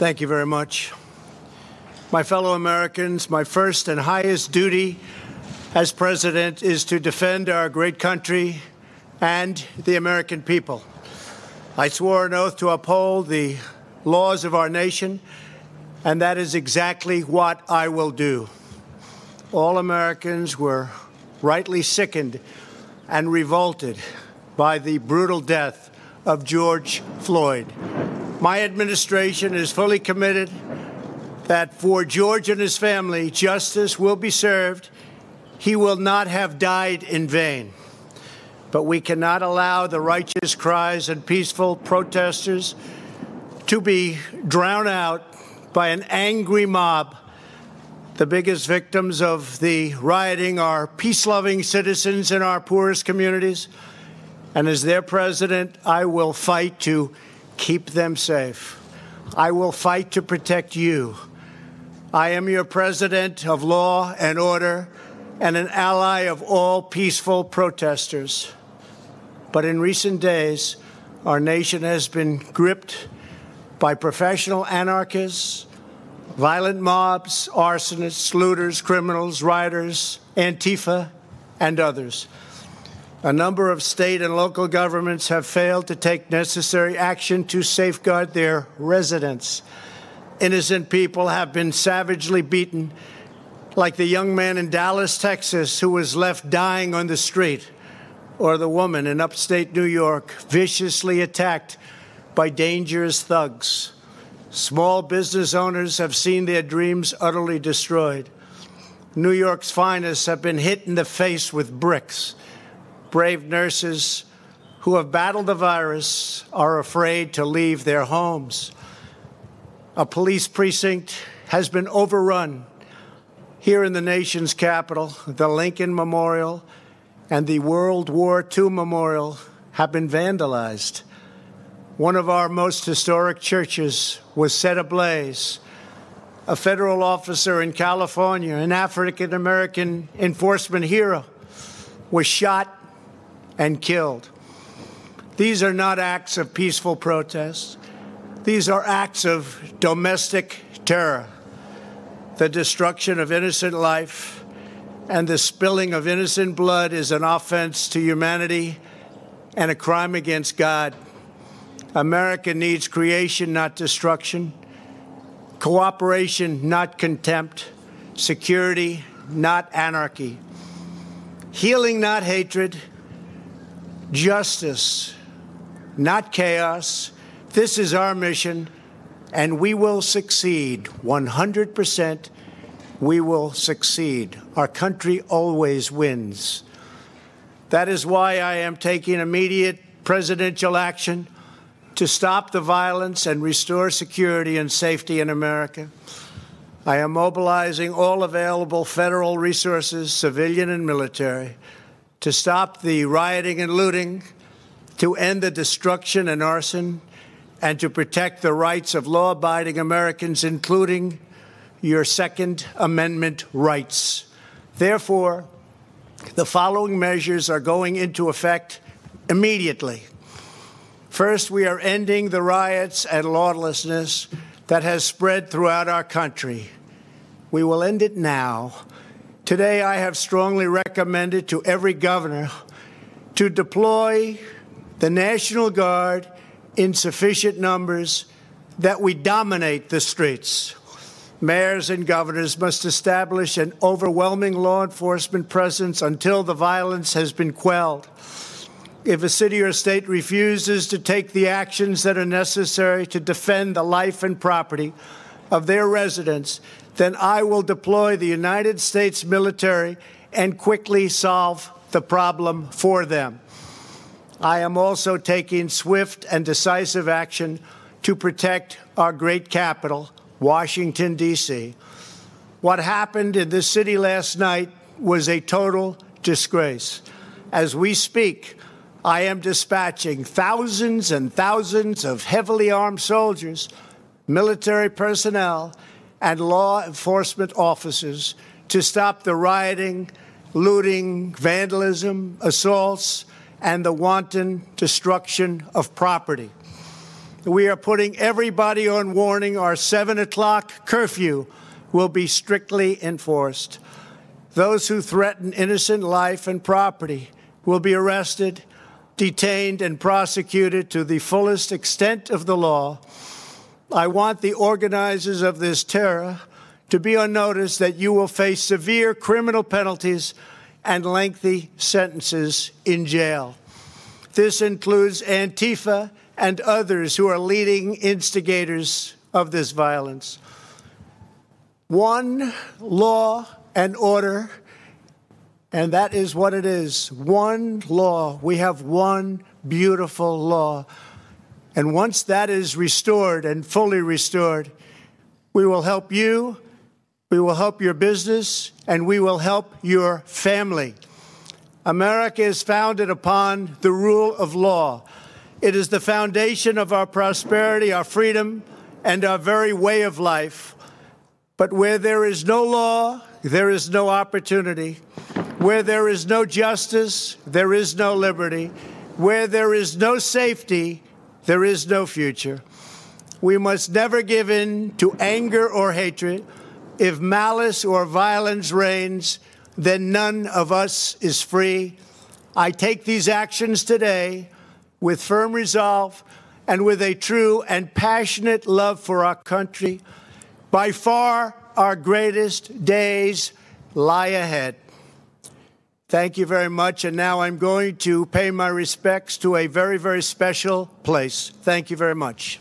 Thank you very much. My fellow Americans, my first and highest duty as president is to defend our great country and the American people. I swore an oath to uphold the laws of our nation, and that is exactly what I will do. All Americans were rightly sickened and revolted by the brutal death of George Floyd. My administration is fully committed that for George and his family, justice will be served. He will not have died in vain. But we cannot allow the righteous cries and peaceful protesters to be drowned out by an angry mob. The biggest victims of the rioting are peace loving citizens in our poorest communities. And as their president, I will fight to keep them safe. I will fight to protect you. I am your president of law and order and an ally of all peaceful protesters. But in recent days, our nation has been gripped by professional anarchists, violent mobs, arsonists, looters, criminals, rioters, Antifa, and others. A number of state and local governments have failed to take necessary action to safeguard their residents. Innocent people have been savagely beaten, like the young man in Dallas, Texas, who was left dying on the street or the woman in upstate New York viciously attacked by dangerous thugs. Small business owners have seen their dreams utterly destroyed. New York's finest have been hit in the face with bricks. Brave nurses who have battled the virus are afraid to leave their homes. A police precinct has been overrun here in the nation's capital. The Lincoln Memorial and the World War II Memorial have been vandalized. One of our most historic churches was set ablaze. A federal officer in California, an African American enforcement hero, was shot and killed. These are not acts of peaceful protest. These are acts of domestic terror, the destruction of innocent life, and the spilling of innocent blood is an offense to humanity and a crime against God. America needs creation, not destruction, cooperation, not contempt, security, not anarchy, healing, not hatred, justice, not chaos. This is our mission, and we will succeed 100 percent we will succeed. Our country always wins. That is why I am taking immediate presidential action to stop the violence and restore security and safety in America. I am mobilizing all available federal resources, civilian and military, to stop the rioting and looting, to end the destruction and arson, and to protect the rights of law abiding Americans, including your Second Amendment rights. Therefore, the following measures are going into effect immediately. First, we are ending the riots and lawlessness that has spread throughout our country. We will end it now. Today, I have strongly recommended to every governor to deploy the National Guard in sufficient numbers that we dominate the streets. Mayors and governors must establish an overwhelming law enforcement presence until the violence has been quelled. If a city or state refuses to take the actions that are necessary to defend the life and property of their residents, then I will deploy the United States military and quickly solve the problem for them. I am also taking swift and decisive action to protect our great capital Washington, D.C. What happened in this city last night was a total disgrace. As we speak, I am dispatching thousands and thousands of heavily armed soldiers, military personnel, and law enforcement officers to stop the rioting, looting, vandalism, assaults, and the wanton destruction of property. we are putting everybody on warning. Our 7 o'clock curfew will be strictly enforced. Those who threaten innocent life and property will be arrested, detained, and prosecuted to the fullest extent of the law. I want the organizers of this terror to be on notice that you will face severe criminal penalties and lengthy sentences in jail. This includes Antifa and others who are leading instigators of this violence. One law and order, and that is what it is. One law. We have one beautiful law. And once that is restored and fully restored, we will help you, we will help your business, and we will help your family. America is founded upon the rule of law. It is the foundation of our prosperity, our freedom, and our very way of life. But where there is no law, there is no opportunity. Where there is no justice, there is no liberty. Where there is no safety, there is no future. We must never give in to anger or hatred. If malice or violence reigns, then none of us is free. I take these actions today with firm resolve and with a true and passionate love for our country. By far, our greatest days lie ahead. Thank you very much. And now I'm going to pay my respects to a very, very special place. Thank you very much.